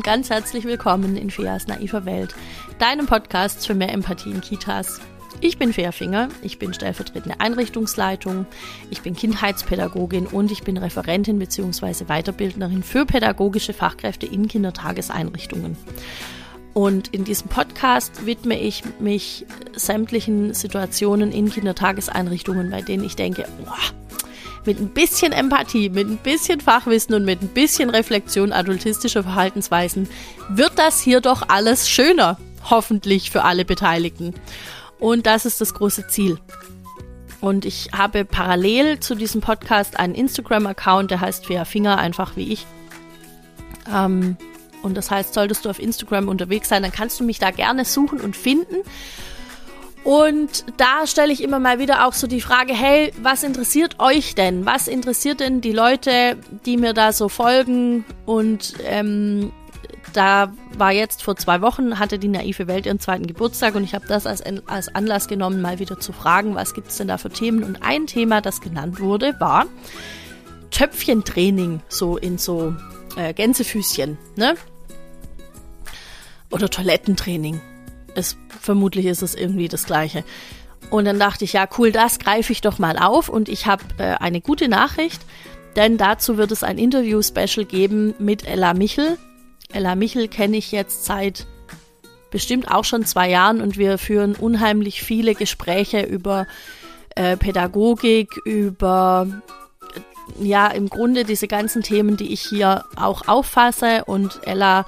und ganz herzlich willkommen in Feas naiver Welt, deinem Podcast für mehr Empathie in Kitas. Ich bin Fea Finger, ich bin stellvertretende Einrichtungsleitung, ich bin Kindheitspädagogin und ich bin Referentin bzw. Weiterbildnerin für pädagogische Fachkräfte in Kindertageseinrichtungen. Und in diesem Podcast widme ich mich sämtlichen Situationen in Kindertageseinrichtungen, bei denen ich denke, boah, mit ein bisschen Empathie, mit ein bisschen Fachwissen und mit ein bisschen Reflexion adultistischer Verhaltensweisen wird das hier doch alles schöner. Hoffentlich für alle Beteiligten. Und das ist das große Ziel. Und ich habe parallel zu diesem Podcast einen Instagram-Account, der heißt Fea Finger, einfach wie ich. Ähm, und das heißt, solltest du auf Instagram unterwegs sein, dann kannst du mich da gerne suchen und finden. Und da stelle ich immer mal wieder auch so die Frage, hey, was interessiert euch denn? Was interessiert denn die Leute, die mir da so folgen? Und ähm, da war jetzt vor zwei Wochen, hatte die naive Welt ihren zweiten Geburtstag und ich habe das als, als Anlass genommen, mal wieder zu fragen, was gibt es denn da für Themen? Und ein Thema, das genannt wurde, war Töpfchentraining, so in so äh, Gänsefüßchen, ne? Oder Toilettentraining. Es, vermutlich ist es irgendwie das Gleiche. Und dann dachte ich, ja, cool, das greife ich doch mal auf. Und ich habe äh, eine gute Nachricht, denn dazu wird es ein Interview-Special geben mit Ella Michel. Ella Michel kenne ich jetzt seit bestimmt auch schon zwei Jahren und wir führen unheimlich viele Gespräche über äh, Pädagogik, über ja, im Grunde diese ganzen Themen, die ich hier auch auffasse und Ella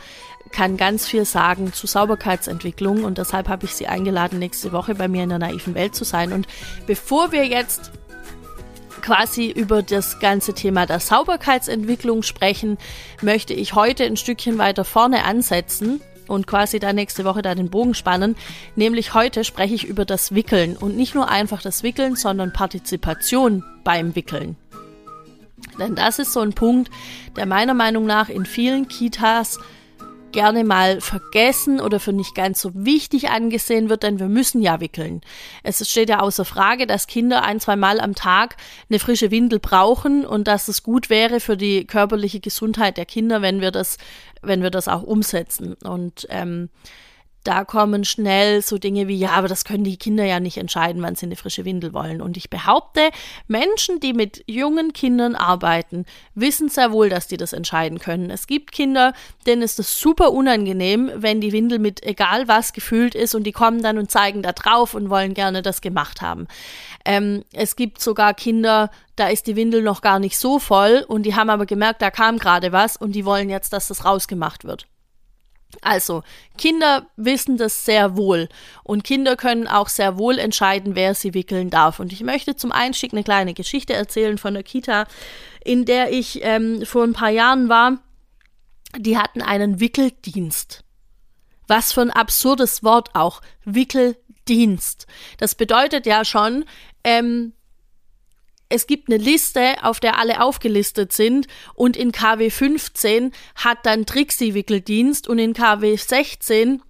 kann ganz viel sagen zu Sauberkeitsentwicklung und deshalb habe ich sie eingeladen, nächste Woche bei mir in der naiven Welt zu sein. Und bevor wir jetzt quasi über das ganze Thema der Sauberkeitsentwicklung sprechen, möchte ich heute ein Stückchen weiter vorne ansetzen und quasi da nächste Woche da den Bogen spannen. Nämlich heute spreche ich über das Wickeln und nicht nur einfach das Wickeln, sondern Partizipation beim Wickeln. Denn das ist so ein Punkt, der meiner Meinung nach in vielen Kitas gerne mal vergessen oder für nicht ganz so wichtig angesehen wird, denn wir müssen ja wickeln. Es steht ja außer Frage, dass Kinder ein, zwei Mal am Tag eine frische Windel brauchen und dass es gut wäre für die körperliche Gesundheit der Kinder, wenn wir das, wenn wir das auch umsetzen. Und ähm, da kommen schnell so Dinge wie, ja, aber das können die Kinder ja nicht entscheiden, wann sie eine frische Windel wollen. Und ich behaupte, Menschen, die mit jungen Kindern arbeiten, wissen sehr wohl, dass die das entscheiden können. Es gibt Kinder, denen ist es super unangenehm, wenn die Windel mit egal was gefüllt ist und die kommen dann und zeigen da drauf und wollen gerne das gemacht haben. Ähm, es gibt sogar Kinder, da ist die Windel noch gar nicht so voll und die haben aber gemerkt, da kam gerade was und die wollen jetzt, dass das rausgemacht wird. Also, Kinder wissen das sehr wohl und Kinder können auch sehr wohl entscheiden, wer sie wickeln darf. Und ich möchte zum Einstieg eine kleine Geschichte erzählen von der Kita, in der ich ähm, vor ein paar Jahren war. Die hatten einen Wickeldienst. Was für ein absurdes Wort auch. Wickeldienst. Das bedeutet ja schon, ähm, es gibt eine Liste, auf der alle aufgelistet sind und in KW 15 hat dann Trixie Wickeldienst und in KW 16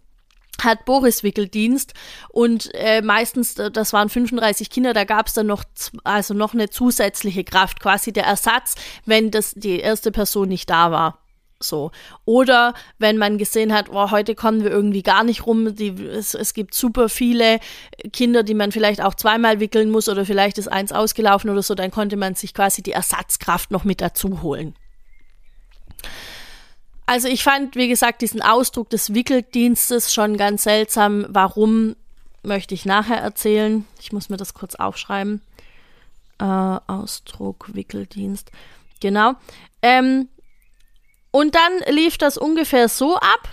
hat Boris Wickeldienst und äh, meistens, das waren 35 Kinder, da gab es dann noch, also noch eine zusätzliche Kraft, quasi der Ersatz, wenn das die erste Person nicht da war. So. Oder wenn man gesehen hat, oh, heute kommen wir irgendwie gar nicht rum, die, es, es gibt super viele Kinder, die man vielleicht auch zweimal wickeln muss oder vielleicht ist eins ausgelaufen oder so, dann konnte man sich quasi die Ersatzkraft noch mit dazu holen. Also ich fand, wie gesagt, diesen Ausdruck des Wickeldienstes schon ganz seltsam. Warum, möchte ich nachher erzählen. Ich muss mir das kurz aufschreiben. Äh, Ausdruck Wickeldienst. Genau. Ähm, und dann lief das ungefähr so ab.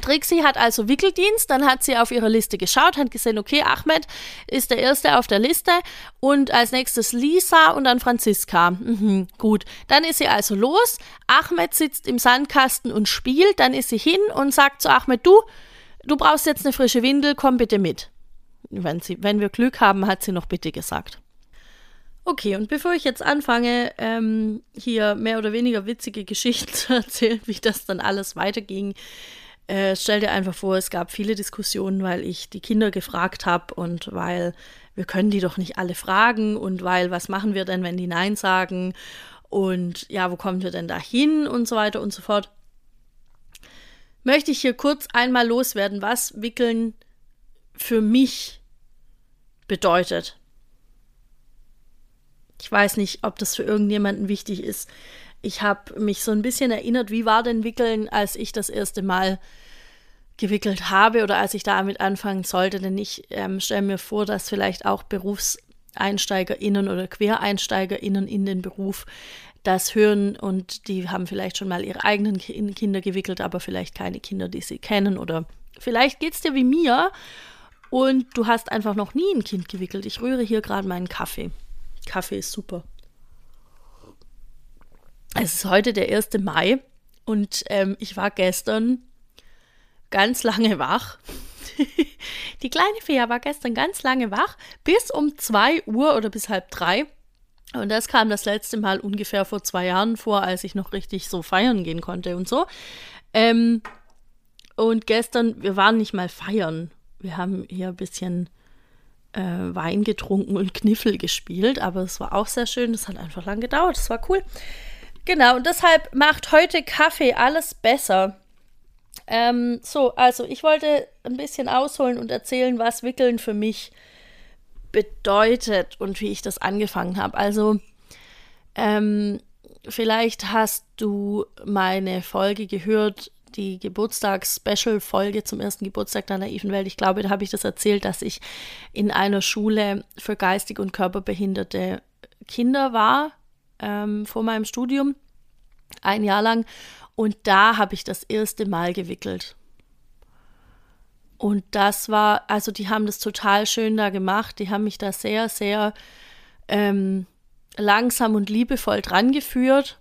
Trixie hat also Wickeldienst, dann hat sie auf ihre Liste geschaut, hat gesehen, okay, Ahmed ist der Erste auf der Liste und als nächstes Lisa und dann Franziska. Mhm, gut, dann ist sie also los. Ahmed sitzt im Sandkasten und spielt, dann ist sie hin und sagt zu Ahmed, du, du brauchst jetzt eine frische Windel, komm bitte mit. Wenn, sie, wenn wir Glück haben, hat sie noch bitte gesagt. Okay, und bevor ich jetzt anfange, ähm, hier mehr oder weniger witzige Geschichten zu erzählen, wie das dann alles weiterging, äh, stell dir einfach vor, es gab viele Diskussionen, weil ich die Kinder gefragt habe und weil wir können die doch nicht alle fragen und weil was machen wir denn, wenn die Nein sagen und ja, wo kommen wir denn da hin und so weiter und so fort. möchte ich hier kurz einmal loswerden, was Wickeln für mich bedeutet. Ich weiß nicht, ob das für irgendjemanden wichtig ist. Ich habe mich so ein bisschen erinnert, wie war denn Wickeln, als ich das erste Mal gewickelt habe oder als ich damit anfangen sollte. Denn ich ähm, stelle mir vor, dass vielleicht auch BerufseinsteigerInnen oder QuereinsteigerInnen in den Beruf das hören und die haben vielleicht schon mal ihre eigenen Kinder gewickelt, aber vielleicht keine Kinder, die sie kennen oder vielleicht geht es dir wie mir und du hast einfach noch nie ein Kind gewickelt. Ich rühre hier gerade meinen Kaffee. Kaffee ist super. Es ist heute der 1. Mai und ähm, ich war gestern ganz lange wach. Die kleine Fea war gestern ganz lange wach, bis um 2 Uhr oder bis halb drei. Und das kam das letzte Mal ungefähr vor zwei Jahren vor, als ich noch richtig so feiern gehen konnte und so. Ähm, und gestern, wir waren nicht mal feiern. Wir haben hier ein bisschen äh, Wein getrunken und Kniffel gespielt, aber es war auch sehr schön. Das hat einfach lang gedauert. Das war cool. Genau, und deshalb macht heute Kaffee alles besser. Ähm, so, also ich wollte ein bisschen ausholen und erzählen, was Wickeln für mich bedeutet und wie ich das angefangen habe. Also, ähm, vielleicht hast du meine Folge gehört, die Geburtstags-Special-Folge zum ersten Geburtstag der naiven Welt. Ich glaube, da habe ich das erzählt, dass ich in einer Schule für geistig und körperbehinderte Kinder war ähm, vor meinem Studium, ein Jahr lang. Und da habe ich das erste Mal gewickelt. Und das war, also die haben das total schön da gemacht. Die haben mich da sehr, sehr ähm, langsam und liebevoll dran geführt.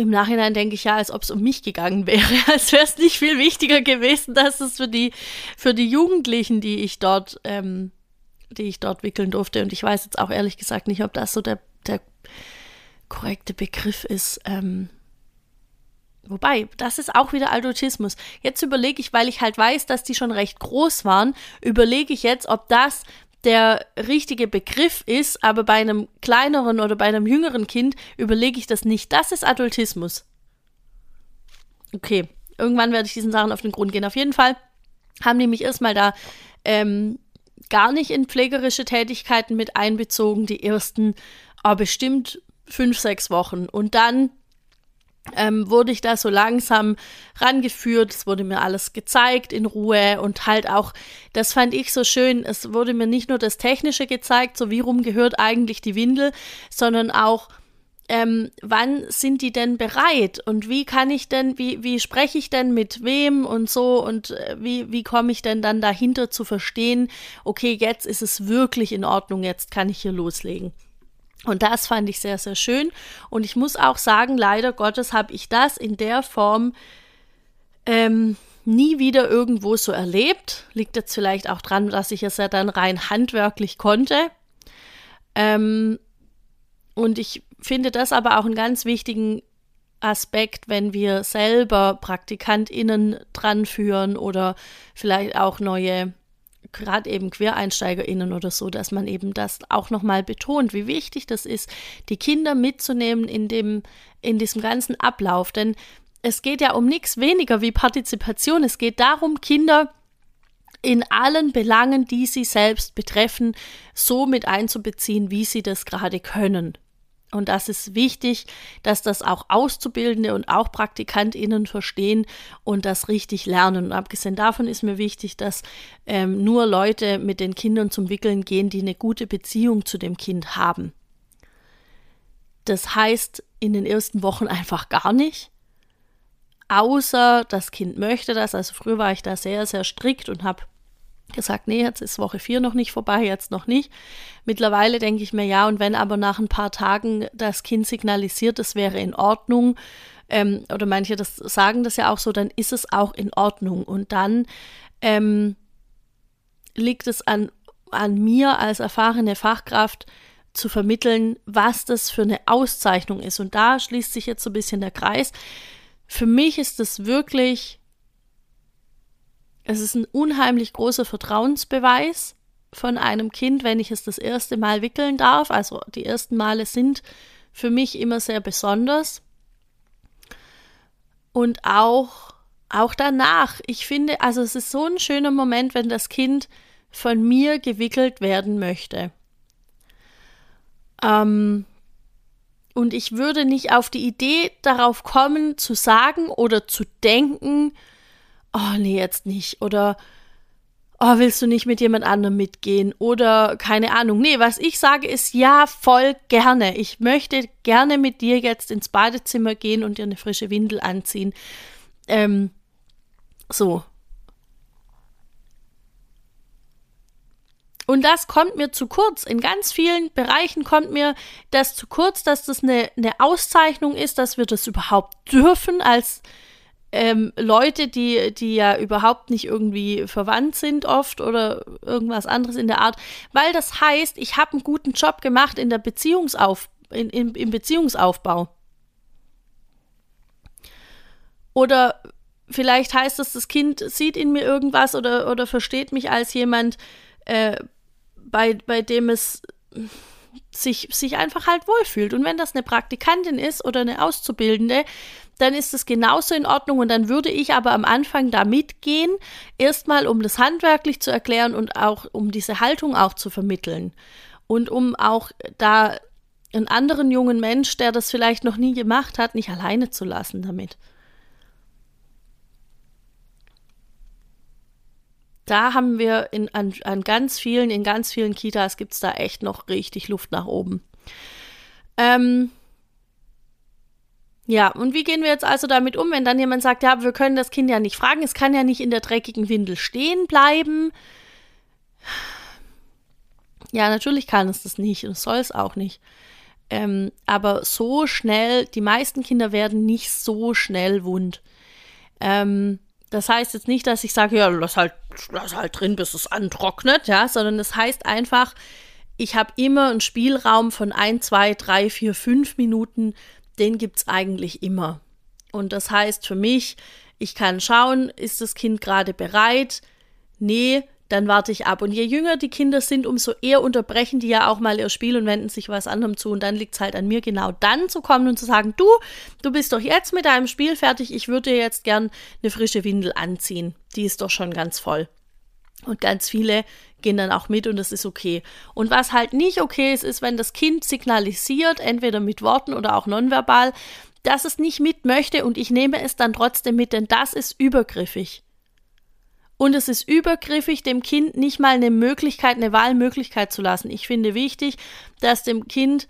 Im Nachhinein denke ich ja, als ob es um mich gegangen wäre, als wäre es nicht viel wichtiger gewesen, dass es für die, für die Jugendlichen, die ich dort, ähm, die ich dort wickeln durfte. Und ich weiß jetzt auch ehrlich gesagt nicht, ob das so der, der korrekte Begriff ist. Ähm, Wobei, das ist auch wieder Adultismus. Jetzt überlege ich, weil ich halt weiß, dass die schon recht groß waren, überlege ich jetzt, ob das der richtige Begriff ist, aber bei einem kleineren oder bei einem jüngeren Kind überlege ich das nicht. Das ist Adultismus. Okay, irgendwann werde ich diesen Sachen auf den Grund gehen. Auf jeden Fall haben die mich erstmal da ähm, gar nicht in pflegerische Tätigkeiten mit einbezogen, die ersten, aber bestimmt fünf, sechs Wochen. Und dann ähm, wurde ich da so langsam rangeführt. Es wurde mir alles gezeigt in Ruhe und halt auch, das fand ich so schön, es wurde mir nicht nur das Technische gezeigt, so wie rum gehört eigentlich die Windel, sondern auch, ähm, wann sind die denn bereit und wie kann ich denn, wie, wie spreche ich denn mit wem und so und äh, wie, wie komme ich denn dann dahinter zu verstehen, okay, jetzt ist es wirklich in Ordnung, jetzt kann ich hier loslegen. Und das fand ich sehr, sehr schön. Und ich muss auch sagen, leider Gottes habe ich das in der Form ähm, nie wieder irgendwo so erlebt. Liegt jetzt vielleicht auch dran, dass ich es ja dann rein handwerklich konnte. Ähm, und ich finde das aber auch einen ganz wichtigen Aspekt, wenn wir selber PraktikantInnen dran führen oder vielleicht auch neue gerade eben QuereinsteigerInnen oder so, dass man eben das auch nochmal betont, wie wichtig das ist, die Kinder mitzunehmen in dem, in diesem ganzen Ablauf. Denn es geht ja um nichts weniger wie Partizipation. Es geht darum, Kinder in allen Belangen, die sie selbst betreffen, so mit einzubeziehen, wie sie das gerade können. Und das ist wichtig, dass das auch Auszubildende und auch PraktikantInnen verstehen und das richtig lernen. Und abgesehen davon ist mir wichtig, dass ähm, nur Leute mit den Kindern zum Wickeln gehen, die eine gute Beziehung zu dem Kind haben. Das heißt in den ersten Wochen einfach gar nicht. Außer das Kind möchte das. Also früher war ich da sehr, sehr strikt und habe gesagt, nee, jetzt ist Woche 4 noch nicht vorbei, jetzt noch nicht. Mittlerweile denke ich mir, ja, und wenn aber nach ein paar Tagen das Kind signalisiert, es wäre in Ordnung, ähm, oder manche das sagen das ja auch so, dann ist es auch in Ordnung. Und dann ähm, liegt es an, an mir als erfahrene Fachkraft zu vermitteln, was das für eine Auszeichnung ist. Und da schließt sich jetzt so ein bisschen der Kreis. Für mich ist es wirklich es ist ein unheimlich großer Vertrauensbeweis von einem Kind, wenn ich es das erste Mal wickeln darf. Also die ersten Male sind für mich immer sehr besonders. und auch, auch danach. Ich finde, also es ist so ein schöner Moment, wenn das Kind von mir gewickelt werden möchte. Ähm, und ich würde nicht auf die Idee darauf kommen, zu sagen oder zu denken, oh nee, jetzt nicht. Oder oh, willst du nicht mit jemand anderem mitgehen? Oder keine Ahnung. Nee, was ich sage ist ja, voll gerne. Ich möchte gerne mit dir jetzt ins Badezimmer gehen und dir eine frische Windel anziehen. Ähm, so. Und das kommt mir zu kurz. In ganz vielen Bereichen kommt mir das zu kurz, dass das eine, eine Auszeichnung ist, dass wir das überhaupt dürfen als ähm, Leute, die, die ja überhaupt nicht irgendwie verwandt sind oft oder irgendwas anderes in der Art, weil das heißt, ich habe einen guten Job gemacht in der Beziehungsauf, in, in, im Beziehungsaufbau. Oder vielleicht heißt es, das Kind sieht in mir irgendwas oder, oder versteht mich als jemand, äh, bei, bei dem es sich, sich einfach halt wohlfühlt. Und wenn das eine Praktikantin ist oder eine Auszubildende, dann ist es genauso in Ordnung und dann würde ich aber am Anfang da mitgehen, erstmal um das handwerklich zu erklären und auch um diese Haltung auch zu vermitteln und um auch da einen anderen jungen Mensch, der das vielleicht noch nie gemacht hat, nicht alleine zu lassen damit. Da haben wir in, an, an ganz vielen, in ganz vielen Kitas gibt es da echt noch richtig Luft nach oben. Ähm, ja, und wie gehen wir jetzt also damit um, wenn dann jemand sagt, ja, wir können das Kind ja nicht fragen, es kann ja nicht in der dreckigen Windel stehen bleiben. Ja, natürlich kann es das nicht und soll es auch nicht. Ähm, aber so schnell, die meisten Kinder werden nicht so schnell wund. Ähm, das heißt jetzt nicht, dass ich sage, ja, lass halt, lass halt drin, bis es antrocknet, ja, sondern das heißt einfach, ich habe immer einen Spielraum von ein, zwei, drei, vier, fünf Minuten, den gibt es eigentlich immer. Und das heißt für mich, ich kann schauen, ist das Kind gerade bereit? Nee, dann warte ich ab. Und je jünger die Kinder sind, umso eher unterbrechen die ja auch mal ihr Spiel und wenden sich was anderem zu. Und dann liegt es halt an mir, genau dann zu kommen und zu sagen, du, du bist doch jetzt mit deinem Spiel fertig, ich würde dir jetzt gern eine frische Windel anziehen. Die ist doch schon ganz voll. Und ganz viele gehen dann auch mit und das ist okay. Und was halt nicht okay ist, ist, wenn das Kind signalisiert, entweder mit Worten oder auch nonverbal, dass es nicht mit möchte und ich nehme es dann trotzdem mit, denn das ist übergriffig. Und es ist übergriffig, dem Kind nicht mal eine Möglichkeit, eine Wahlmöglichkeit zu lassen. Ich finde wichtig, dass dem Kind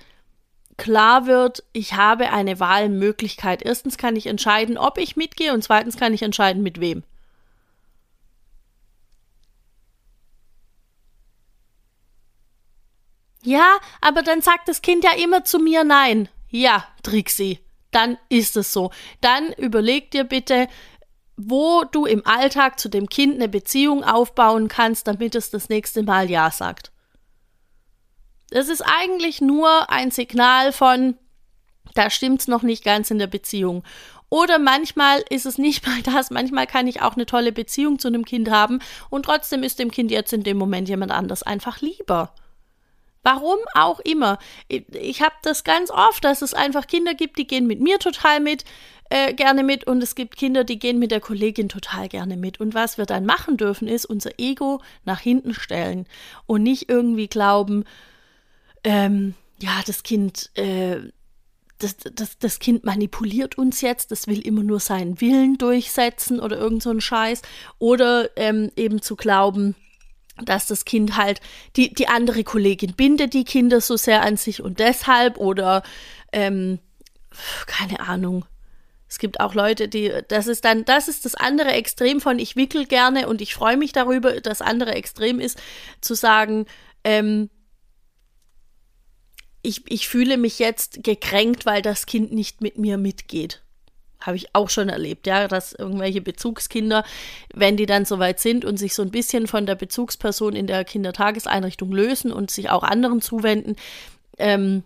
klar wird, ich habe eine Wahlmöglichkeit. Erstens kann ich entscheiden, ob ich mitgehe und zweitens kann ich entscheiden, mit wem. Ja, aber dann sagt das Kind ja immer zu mir Nein. Ja, Trixie, dann ist es so. Dann überleg dir bitte, wo du im Alltag zu dem Kind eine Beziehung aufbauen kannst, damit es das nächste Mal Ja sagt. Das ist eigentlich nur ein Signal von, da stimmt's noch nicht ganz in der Beziehung. Oder manchmal ist es nicht mal das, manchmal kann ich auch eine tolle Beziehung zu einem Kind haben und trotzdem ist dem Kind jetzt in dem Moment jemand anders einfach lieber. Warum auch immer. Ich, ich habe das ganz oft, dass es einfach Kinder gibt, die gehen mit mir total mit, äh, gerne mit und es gibt Kinder, die gehen mit der Kollegin total gerne mit. Und was wir dann machen dürfen, ist unser Ego nach hinten stellen und nicht irgendwie glauben, ähm, ja, das Kind, äh, das, das, das Kind manipuliert uns jetzt, das will immer nur seinen Willen durchsetzen oder irgend so ein Scheiß. Oder ähm, eben zu glauben, dass das Kind halt die, die andere Kollegin bindet die Kinder so sehr an sich und deshalb oder ähm, keine Ahnung. Es gibt auch Leute, die, das ist dann, das ist das andere Extrem von ich wickel gerne und ich freue mich darüber. Das andere Extrem ist zu sagen, ähm, ich, ich fühle mich jetzt gekränkt, weil das Kind nicht mit mir mitgeht. Habe ich auch schon erlebt, ja, dass irgendwelche Bezugskinder, wenn die dann soweit sind und sich so ein bisschen von der Bezugsperson in der Kindertageseinrichtung lösen und sich auch anderen zuwenden, ähm,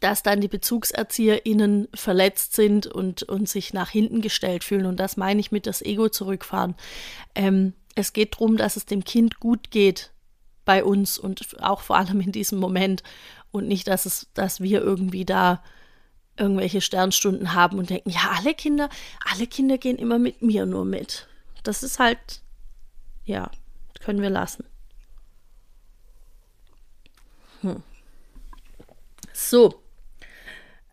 dass dann die BezugserzieherInnen verletzt sind und, und sich nach hinten gestellt fühlen. Und das meine ich mit das Ego zurückfahren. Ähm, es geht darum, dass es dem Kind gut geht bei uns und auch vor allem in diesem Moment und nicht, dass es, dass wir irgendwie da irgendwelche Sternstunden haben und denken, ja, alle Kinder, alle Kinder gehen immer mit mir nur mit. Das ist halt, ja, können wir lassen. Hm. So.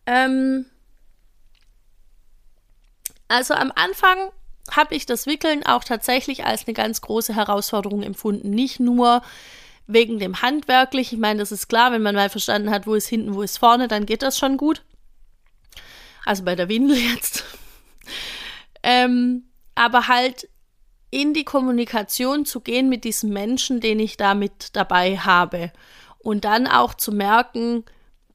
Ähm, also am Anfang habe ich das Wickeln auch tatsächlich als eine ganz große Herausforderung empfunden. Nicht nur wegen dem Handwerklich. Ich meine, das ist klar, wenn man mal verstanden hat, wo ist hinten, wo ist vorne, dann geht das schon gut. Also bei der Windel jetzt. ähm, aber halt in die Kommunikation zu gehen mit diesem Menschen, den ich da mit dabei habe. Und dann auch zu merken,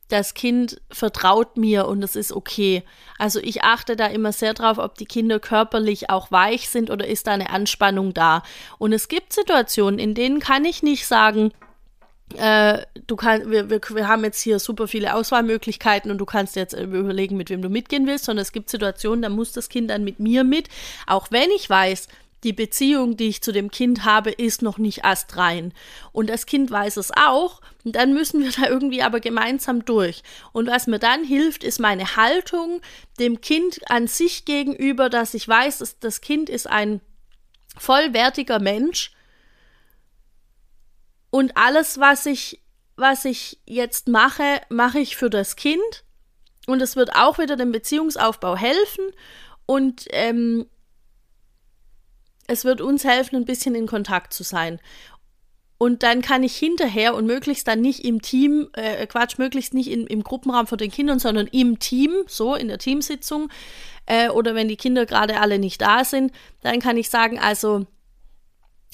das Kind vertraut mir und es ist okay. Also ich achte da immer sehr drauf, ob die Kinder körperlich auch weich sind oder ist da eine Anspannung da. Und es gibt Situationen, in denen kann ich nicht sagen, äh, du kannst, wir, wir, wir haben jetzt hier super viele Auswahlmöglichkeiten und du kannst jetzt überlegen, mit wem du mitgehen willst, sondern es gibt Situationen, da muss das Kind dann mit mir mit, auch wenn ich weiß, die Beziehung, die ich zu dem Kind habe, ist noch nicht astrein. Und das Kind weiß es auch. Und dann müssen wir da irgendwie aber gemeinsam durch. Und was mir dann hilft, ist meine Haltung dem Kind an sich gegenüber, dass ich weiß, dass das Kind ist ein vollwertiger Mensch. Und alles, was ich, was ich jetzt mache, mache ich für das Kind. Und es wird auch wieder dem Beziehungsaufbau helfen. Und ähm, es wird uns helfen, ein bisschen in Kontakt zu sein. Und dann kann ich hinterher und möglichst dann nicht im Team, äh, Quatsch, möglichst nicht in, im Gruppenraum von den Kindern, sondern im Team, so in der Teamsitzung, äh, oder wenn die Kinder gerade alle nicht da sind, dann kann ich sagen, also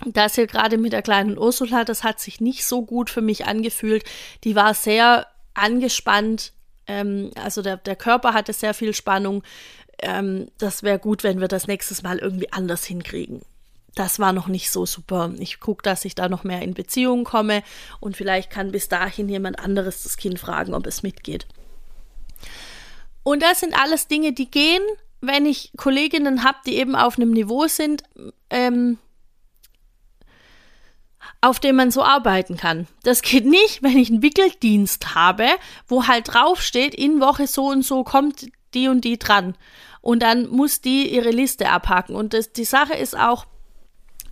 das hier gerade mit der kleinen Ursula, das hat sich nicht so gut für mich angefühlt. Die war sehr angespannt, ähm, also der, der Körper hatte sehr viel Spannung ähm, das wäre gut, wenn wir das nächstes Mal irgendwie anders hinkriegen. Das war noch nicht so super. Ich gucke, dass ich da noch mehr in Beziehungen komme und vielleicht kann bis dahin jemand anderes das Kind fragen, ob es mitgeht. Und das sind alles Dinge, die gehen, wenn ich Kolleginnen habe, die eben auf einem Niveau sind, ähm, auf dem man so arbeiten kann. Das geht nicht, wenn ich einen Wickeldienst habe, wo halt draufsteht, in Woche so und so kommt die und die dran. Und dann muss die ihre Liste abhaken. Und das, die Sache ist auch,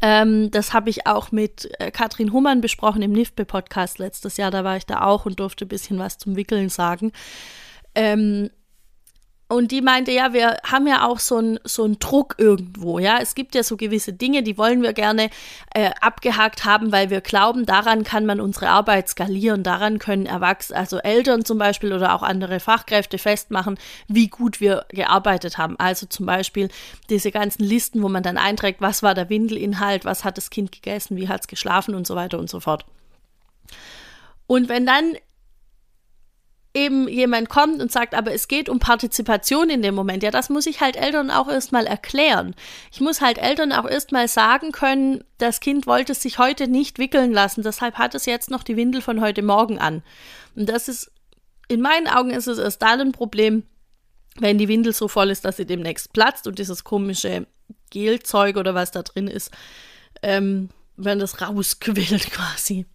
ähm, das habe ich auch mit äh, Katrin Hummern besprochen im NIFBE-Podcast letztes Jahr. Da war ich da auch und durfte ein bisschen was zum Wickeln sagen. Ähm, und die meinte, ja, wir haben ja auch so einen so Druck irgendwo, ja. Es gibt ja so gewisse Dinge, die wollen wir gerne äh, abgehakt haben, weil wir glauben, daran kann man unsere Arbeit skalieren, daran können Erwachsene, also Eltern zum Beispiel oder auch andere Fachkräfte festmachen, wie gut wir gearbeitet haben. Also zum Beispiel diese ganzen Listen, wo man dann einträgt, was war der Windelinhalt, was hat das Kind gegessen, wie hat es geschlafen und so weiter und so fort. Und wenn dann eben jemand kommt und sagt, aber es geht um Partizipation in dem Moment. Ja, das muss ich halt Eltern auch erstmal erklären. Ich muss halt Eltern auch erstmal sagen können, das Kind wollte sich heute nicht wickeln lassen, deshalb hat es jetzt noch die Windel von heute Morgen an. Und das ist, in meinen Augen ist es erst dann ein Problem, wenn die Windel so voll ist, dass sie demnächst platzt und dieses komische Gelzeug oder was da drin ist, ähm, wenn das rausquillt quasi.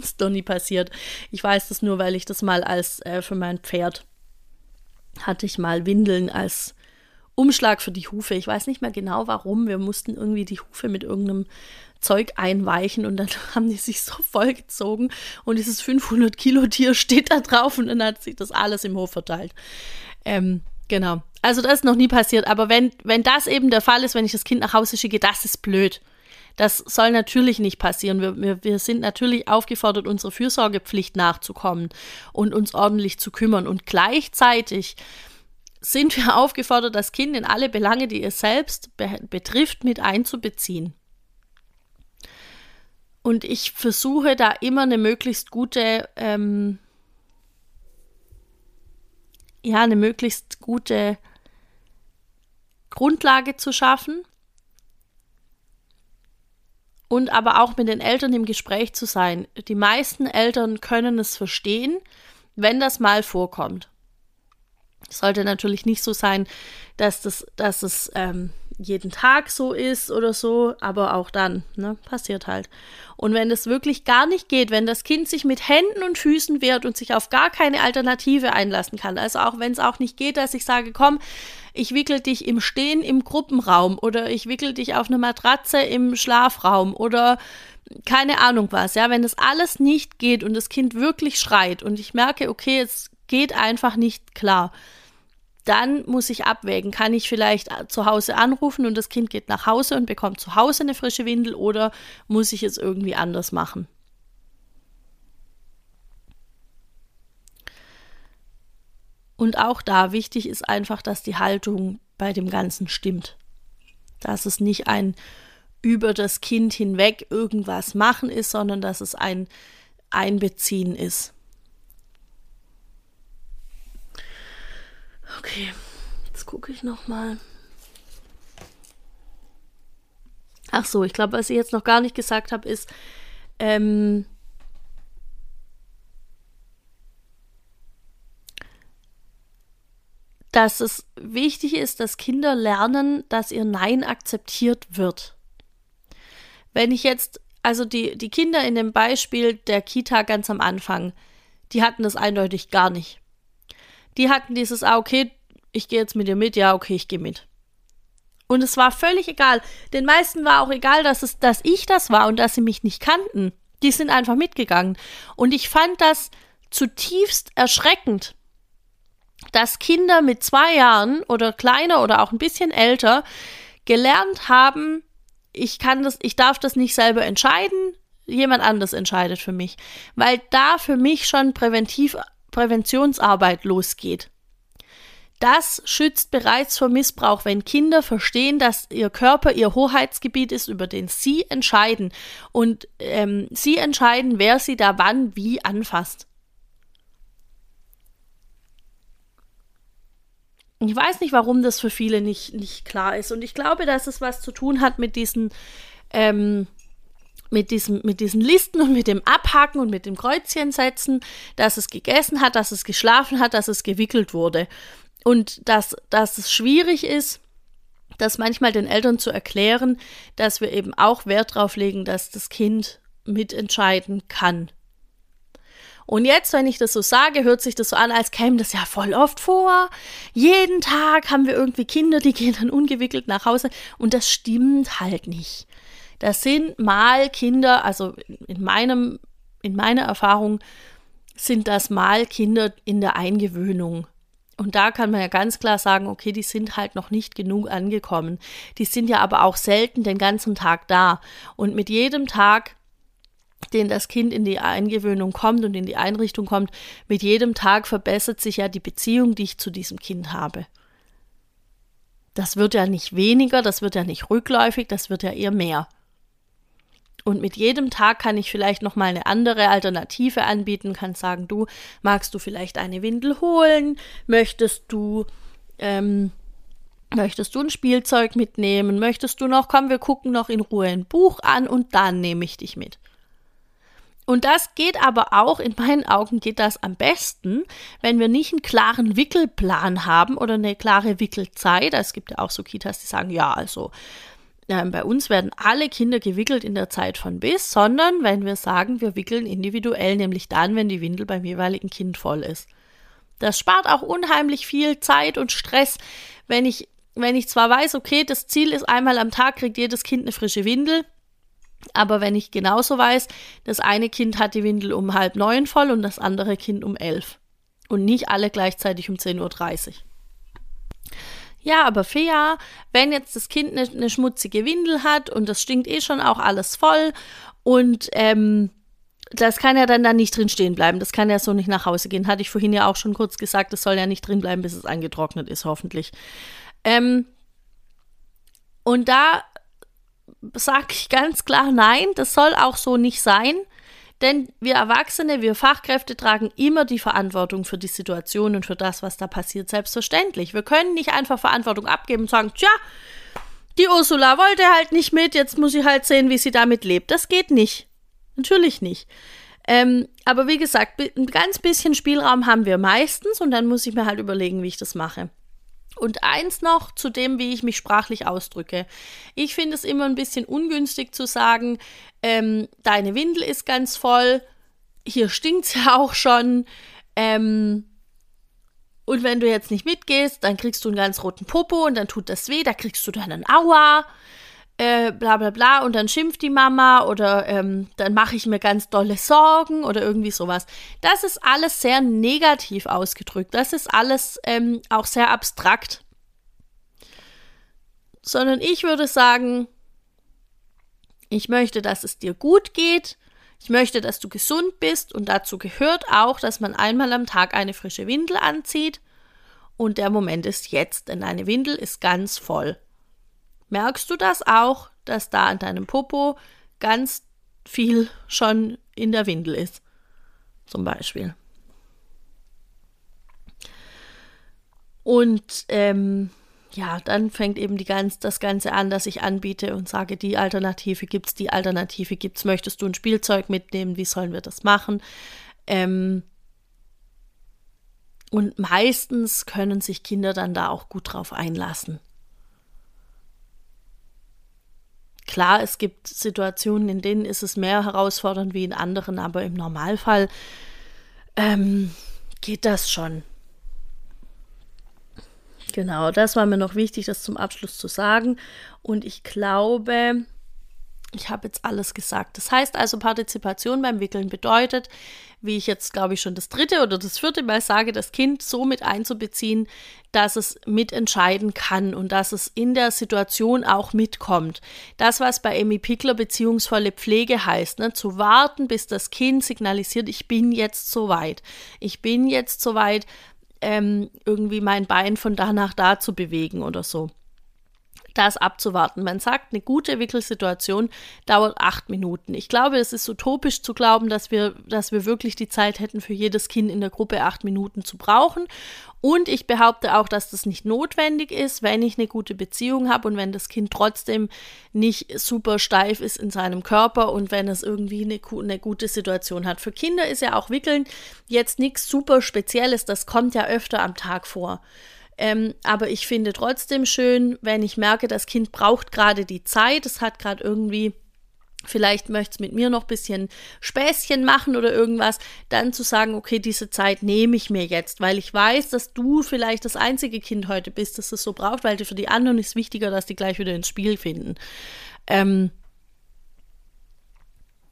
Ist doch nie passiert. Ich weiß das nur, weil ich das mal als äh, für mein Pferd hatte ich mal Windeln als Umschlag für die Hufe. Ich weiß nicht mehr genau warum. Wir mussten irgendwie die Hufe mit irgendeinem Zeug einweichen und dann haben die sich so vollgezogen und dieses 500 Kilo Tier steht da drauf und dann hat sich das alles im Hof verteilt. Ähm, genau. Also das ist noch nie passiert, aber wenn, wenn das eben der Fall ist, wenn ich das Kind nach Hause schicke, das ist blöd. Das soll natürlich nicht passieren. Wir, wir, wir sind natürlich aufgefordert, unserer Fürsorgepflicht nachzukommen und uns ordentlich zu kümmern. Und gleichzeitig sind wir aufgefordert, das Kind in alle Belange, die es selbst be betrifft, mit einzubeziehen. Und ich versuche da immer eine möglichst gute, ähm, ja, eine möglichst gute Grundlage zu schaffen und aber auch mit den Eltern im Gespräch zu sein. Die meisten Eltern können es verstehen, wenn das mal vorkommt. Es sollte natürlich nicht so sein, dass das, dass es ähm, jeden Tag so ist oder so, aber auch dann, ne, passiert halt. Und wenn es wirklich gar nicht geht, wenn das Kind sich mit Händen und Füßen wehrt und sich auf gar keine Alternative einlassen kann, also auch wenn es auch nicht geht, dass ich sage, komm, ich wickel dich im Stehen im Gruppenraum oder ich wickel dich auf eine Matratze im Schlafraum oder keine Ahnung was, ja, wenn das alles nicht geht und das Kind wirklich schreit und ich merke, okay, es geht einfach nicht klar, dann muss ich abwägen, kann ich vielleicht zu Hause anrufen und das Kind geht nach Hause und bekommt zu Hause eine frische Windel oder muss ich es irgendwie anders machen? Und auch da wichtig ist einfach, dass die Haltung bei dem Ganzen stimmt. Dass es nicht ein über das Kind hinweg irgendwas machen ist, sondern dass es ein Einbeziehen ist. Okay, jetzt gucke ich noch mal. Ach so, ich glaube, was ich jetzt noch gar nicht gesagt habe, ist, ähm, dass es wichtig ist, dass Kinder lernen, dass ihr Nein akzeptiert wird. Wenn ich jetzt, also die, die Kinder in dem Beispiel der Kita ganz am Anfang, die hatten das eindeutig gar nicht. Die hatten dieses, ah, okay, ich gehe jetzt mit dir mit, ja, okay, ich gehe mit. Und es war völlig egal. Den meisten war auch egal, dass es, dass ich das war und dass sie mich nicht kannten. Die sind einfach mitgegangen. Und ich fand das zutiefst erschreckend, dass Kinder mit zwei Jahren oder kleiner oder auch ein bisschen älter gelernt haben, ich kann das, ich darf das nicht selber entscheiden, jemand anders entscheidet für mich, weil da für mich schon präventiv Präventionsarbeit losgeht. Das schützt bereits vor Missbrauch, wenn Kinder verstehen, dass ihr Körper ihr Hoheitsgebiet ist, über den sie entscheiden und ähm, sie entscheiden, wer sie da wann wie anfasst. Ich weiß nicht, warum das für viele nicht, nicht klar ist. Und ich glaube, dass es was zu tun hat mit diesen, ähm, mit, diesem, mit diesen Listen und mit dem Abhaken und mit dem Kreuzchen setzen, dass es gegessen hat, dass es geschlafen hat, dass es gewickelt wurde. Und dass, dass es schwierig ist, das manchmal den Eltern zu erklären, dass wir eben auch Wert darauf legen, dass das Kind mitentscheiden kann. Und jetzt, wenn ich das so sage, hört sich das so an, als käme das ja voll oft vor. Jeden Tag haben wir irgendwie Kinder, die gehen dann ungewickelt nach Hause. Und das stimmt halt nicht. Das sind mal Kinder, also in meinem, in meiner Erfahrung sind das mal Kinder in der Eingewöhnung. Und da kann man ja ganz klar sagen, okay, die sind halt noch nicht genug angekommen. Die sind ja aber auch selten den ganzen Tag da. Und mit jedem Tag den das Kind in die Eingewöhnung kommt und in die Einrichtung kommt, mit jedem Tag verbessert sich ja die Beziehung, die ich zu diesem Kind habe. Das wird ja nicht weniger, das wird ja nicht rückläufig, das wird ja eher mehr. Und mit jedem Tag kann ich vielleicht noch mal eine andere Alternative anbieten, kann sagen, du magst du vielleicht eine Windel holen, möchtest du ähm, möchtest du ein Spielzeug mitnehmen, möchtest du noch, komm, wir gucken noch in Ruhe ein Buch an und dann nehme ich dich mit. Und das geht aber auch, in meinen Augen geht das am besten, wenn wir nicht einen klaren Wickelplan haben oder eine klare Wickelzeit. Es gibt ja auch so Kitas, die sagen, ja, also äh, bei uns werden alle Kinder gewickelt in der Zeit von bis, sondern wenn wir sagen, wir wickeln individuell, nämlich dann, wenn die Windel beim jeweiligen Kind voll ist. Das spart auch unheimlich viel Zeit und Stress, wenn ich, wenn ich zwar weiß, okay, das Ziel ist einmal am Tag kriegt jedes Kind eine frische Windel, aber wenn ich genauso weiß, das eine Kind hat die Windel um halb neun voll und das andere Kind um elf. Und nicht alle gleichzeitig um 10.30 Uhr. Ja, aber fair, wenn jetzt das Kind eine, eine, schmutzige Windel hat und das stinkt eh schon auch alles voll und ähm, das kann ja dann, dann nicht drin stehen bleiben. Das kann ja so nicht nach Hause gehen. Hatte ich vorhin ja auch schon kurz gesagt, das soll ja nicht drin bleiben, bis es angetrocknet ist, hoffentlich. Ähm, und da sage ich ganz klar nein, das soll auch so nicht sein. Denn wir Erwachsene, wir Fachkräfte tragen immer die Verantwortung für die Situation und für das, was da passiert, selbstverständlich. Wir können nicht einfach Verantwortung abgeben und sagen, tja, die Ursula wollte halt nicht mit, jetzt muss ich halt sehen, wie sie damit lebt. Das geht nicht. Natürlich nicht. Ähm, aber wie gesagt, ein ganz bisschen Spielraum haben wir meistens und dann muss ich mir halt überlegen, wie ich das mache. Und eins noch zu dem, wie ich mich sprachlich ausdrücke. Ich finde es immer ein bisschen ungünstig zu sagen, ähm, deine Windel ist ganz voll, hier stinkt es ja auch schon. Ähm, und wenn du jetzt nicht mitgehst, dann kriegst du einen ganz roten Popo und dann tut das weh, da kriegst du dann einen Aua, äh, bla bla bla, und dann schimpft die Mama oder ähm, dann mache ich mir ganz dolle Sorgen oder irgendwie sowas. Das ist alles sehr negativ ausgedrückt. Das ist alles ähm, auch sehr abstrakt. Sondern ich würde sagen, ich möchte, dass es dir gut geht. Ich möchte, dass du gesund bist und dazu gehört auch, dass man einmal am Tag eine frische Windel anzieht. Und der Moment ist jetzt, denn deine Windel ist ganz voll. Merkst du das auch, dass da an deinem Popo ganz viel schon in der Windel ist? Zum Beispiel. Und ähm, ja, dann fängt eben die ganz, das Ganze an, dass ich anbiete und sage, die Alternative gibt's, die Alternative gibt's. Möchtest du ein Spielzeug mitnehmen? Wie sollen wir das machen? Ähm, und meistens können sich Kinder dann da auch gut drauf einlassen. Klar, es gibt Situationen, in denen ist es mehr herausfordernd wie in anderen, aber im Normalfall ähm, geht das schon. Genau, das war mir noch wichtig, das zum Abschluss zu sagen. Und ich glaube, ich habe jetzt alles gesagt. Das heißt also, Partizipation beim Wickeln bedeutet, wie ich jetzt, glaube ich, schon das dritte oder das vierte Mal sage, das Kind so mit einzubeziehen, dass es mitentscheiden kann und dass es in der Situation auch mitkommt. Das, was bei Amy Pickler beziehungsvolle Pflege heißt, ne, zu warten, bis das Kind signalisiert, ich bin jetzt soweit. Ich bin jetzt soweit, ähm, irgendwie mein Bein von da nach da zu bewegen oder so. Das abzuwarten. Man sagt, eine gute Wickelsituation dauert acht Minuten. Ich glaube, es ist utopisch zu glauben, dass wir, dass wir wirklich die Zeit hätten, für jedes Kind in der Gruppe acht Minuten zu brauchen. Und ich behaupte auch, dass das nicht notwendig ist, wenn ich eine gute Beziehung habe und wenn das Kind trotzdem nicht super steif ist in seinem Körper und wenn es irgendwie eine, eine gute Situation hat. Für Kinder ist ja auch Wickeln jetzt nichts super Spezielles, das kommt ja öfter am Tag vor. Ähm, aber ich finde trotzdem schön, wenn ich merke, das Kind braucht gerade die Zeit, es hat gerade irgendwie vielleicht möchte es mit mir noch ein bisschen Späßchen machen oder irgendwas, dann zu sagen, okay, diese Zeit nehme ich mir jetzt, weil ich weiß, dass du vielleicht das einzige Kind heute bist, das es so braucht, weil für die anderen ist wichtiger, dass die gleich wieder ins Spiel finden. Ähm,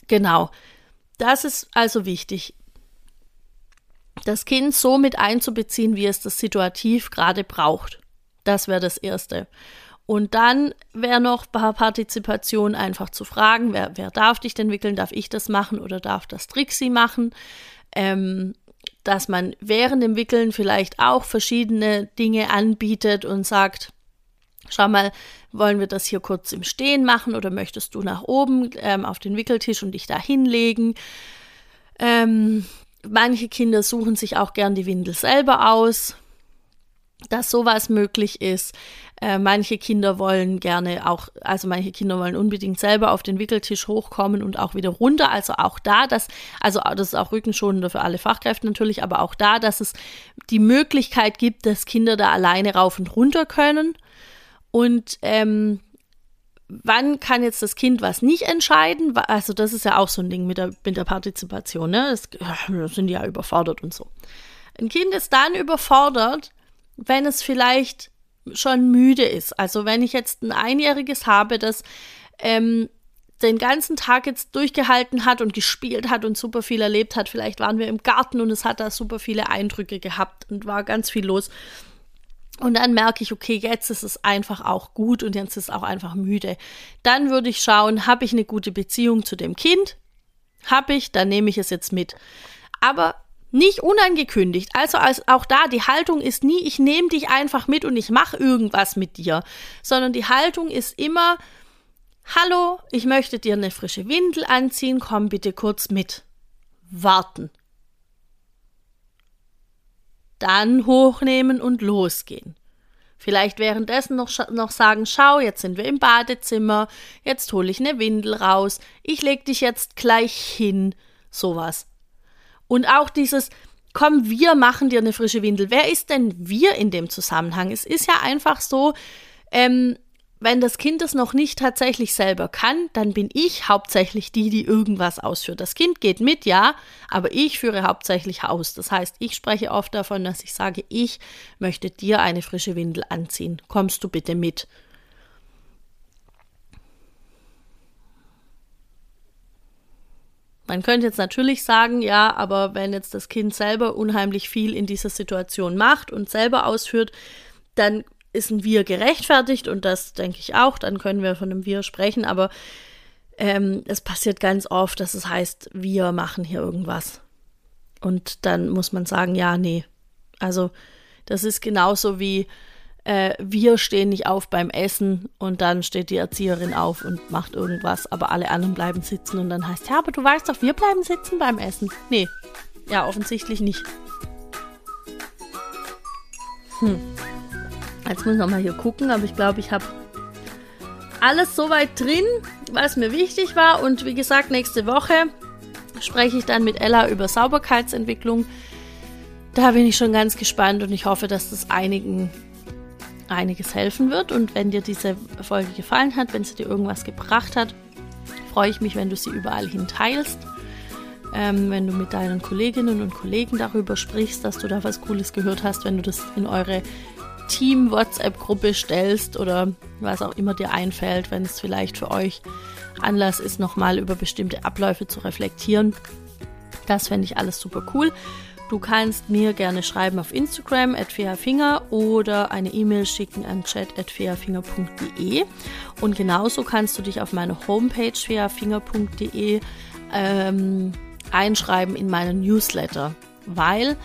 genau. Das ist also wichtig. Das Kind so mit einzubeziehen, wie es das situativ gerade braucht. Das wäre das Erste. Und dann wäre noch Partizipation einfach zu fragen, wer, wer darf dich denn wickeln? Darf ich das machen oder darf das Trixie machen? Ähm, dass man während dem Wickeln vielleicht auch verschiedene Dinge anbietet und sagt, schau mal, wollen wir das hier kurz im Stehen machen oder möchtest du nach oben ähm, auf den Wickeltisch und dich da hinlegen? Ähm, manche Kinder suchen sich auch gern die Windel selber aus, dass sowas möglich ist. Äh, manche Kinder wollen gerne auch, also manche Kinder wollen unbedingt selber auf den Wickeltisch hochkommen und auch wieder runter. Also auch da, dass, also das ist auch rückenschonender für alle Fachkräfte natürlich, aber auch da, dass es die Möglichkeit gibt, dass Kinder da alleine rauf und runter können. Und ähm, wann kann jetzt das Kind was nicht entscheiden? Also das ist ja auch so ein Ding mit der, mit der Partizipation, ne? Das, das sind die ja überfordert und so. Ein Kind ist dann überfordert, wenn es vielleicht schon müde ist. Also wenn ich jetzt ein Einjähriges habe, das ähm, den ganzen Tag jetzt durchgehalten hat und gespielt hat und super viel erlebt hat. Vielleicht waren wir im Garten und es hat da super viele Eindrücke gehabt und war ganz viel los. Und dann merke ich, okay, jetzt ist es einfach auch gut und jetzt ist es auch einfach müde. Dann würde ich schauen, habe ich eine gute Beziehung zu dem Kind? Habe ich, dann nehme ich es jetzt mit. Aber nicht unangekündigt. Also auch da, die Haltung ist nie, ich nehme dich einfach mit und ich mache irgendwas mit dir, sondern die Haltung ist immer, hallo, ich möchte dir eine frische Windel anziehen, komm bitte kurz mit. Warten. Dann hochnehmen und losgehen. Vielleicht währenddessen noch, noch sagen, schau, jetzt sind wir im Badezimmer, jetzt hole ich eine Windel raus, ich leg dich jetzt gleich hin, sowas. Und auch dieses komm, wir machen dir eine frische Windel. Wer ist denn wir in dem Zusammenhang? Es ist ja einfach so, ähm, wenn das Kind es noch nicht tatsächlich selber kann, dann bin ich hauptsächlich die, die irgendwas ausführt. Das Kind geht mit, ja, aber ich führe hauptsächlich aus. Das heißt, ich spreche oft davon, dass ich sage, ich möchte dir eine frische Windel anziehen. Kommst du bitte mit? Man könnte jetzt natürlich sagen, ja, aber wenn jetzt das Kind selber unheimlich viel in dieser Situation macht und selber ausführt, dann ist ein Wir gerechtfertigt und das denke ich auch, dann können wir von einem Wir sprechen, aber ähm, es passiert ganz oft, dass es heißt, wir machen hier irgendwas. Und dann muss man sagen, ja, nee. Also das ist genauso wie äh, wir stehen nicht auf beim Essen und dann steht die Erzieherin auf und macht irgendwas, aber alle anderen bleiben sitzen und dann heißt, ja, aber du weißt doch, wir bleiben sitzen beim Essen. Nee, ja, offensichtlich nicht. Hm. Jetzt muss ich nochmal hier gucken, aber ich glaube, ich habe alles soweit drin, was mir wichtig war. Und wie gesagt, nächste Woche spreche ich dann mit Ella über Sauberkeitsentwicklung. Da bin ich schon ganz gespannt und ich hoffe, dass das einigen einiges helfen wird. Und wenn dir diese Folge gefallen hat, wenn sie dir irgendwas gebracht hat, freue ich mich, wenn du sie überall hin teilst. Ähm, wenn du mit deinen Kolleginnen und Kollegen darüber sprichst, dass du da was Cooles gehört hast, wenn du das in eure Team-WhatsApp-Gruppe stellst oder was auch immer dir einfällt, wenn es vielleicht für euch Anlass ist, nochmal über bestimmte Abläufe zu reflektieren. Das fände ich alles super cool. Du kannst mir gerne schreiben auf Instagram at fairfinger oder eine E-Mail schicken an chat@fairfinger.de und genauso kannst du dich auf meine Homepage fairfinger.de ähm, einschreiben in meinen Newsletter, weil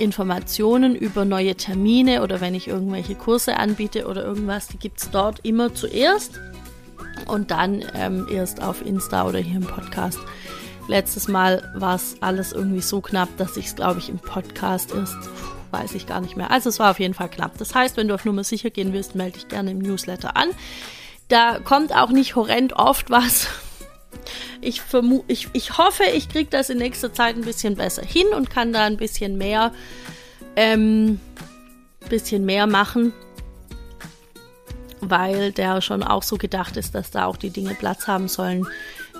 Informationen über neue Termine oder wenn ich irgendwelche Kurse anbiete oder irgendwas, die gibt es dort immer zuerst und dann ähm, erst auf Insta oder hier im Podcast. Letztes Mal war es alles irgendwie so knapp, dass ich es, glaube ich, im Podcast erst, weiß ich gar nicht mehr. Also es war auf jeden Fall knapp. Das heißt, wenn du auf Nummer sicher gehen willst, melde dich gerne im Newsletter an. Da kommt auch nicht horrend oft was ich, vermu ich, ich hoffe, ich kriege das in nächster Zeit ein bisschen besser hin und kann da ein bisschen mehr, ähm, bisschen mehr machen, weil der schon auch so gedacht ist, dass da auch die Dinge Platz haben sollen,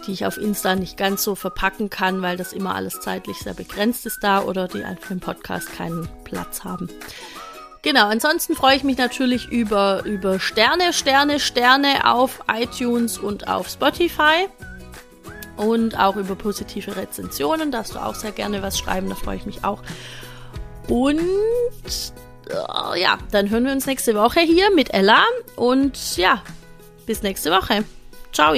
die ich auf Insta nicht ganz so verpacken kann, weil das immer alles zeitlich sehr begrenzt ist da oder die einfach im Podcast keinen Platz haben. Genau, ansonsten freue ich mich natürlich über, über Sterne, Sterne, Sterne auf iTunes und auf Spotify und auch über positive Rezensionen. Darfst du auch sehr gerne was schreiben, da freue ich mich auch. Und äh, ja, dann hören wir uns nächste Woche hier mit Ella und ja, bis nächste Woche. Ciao.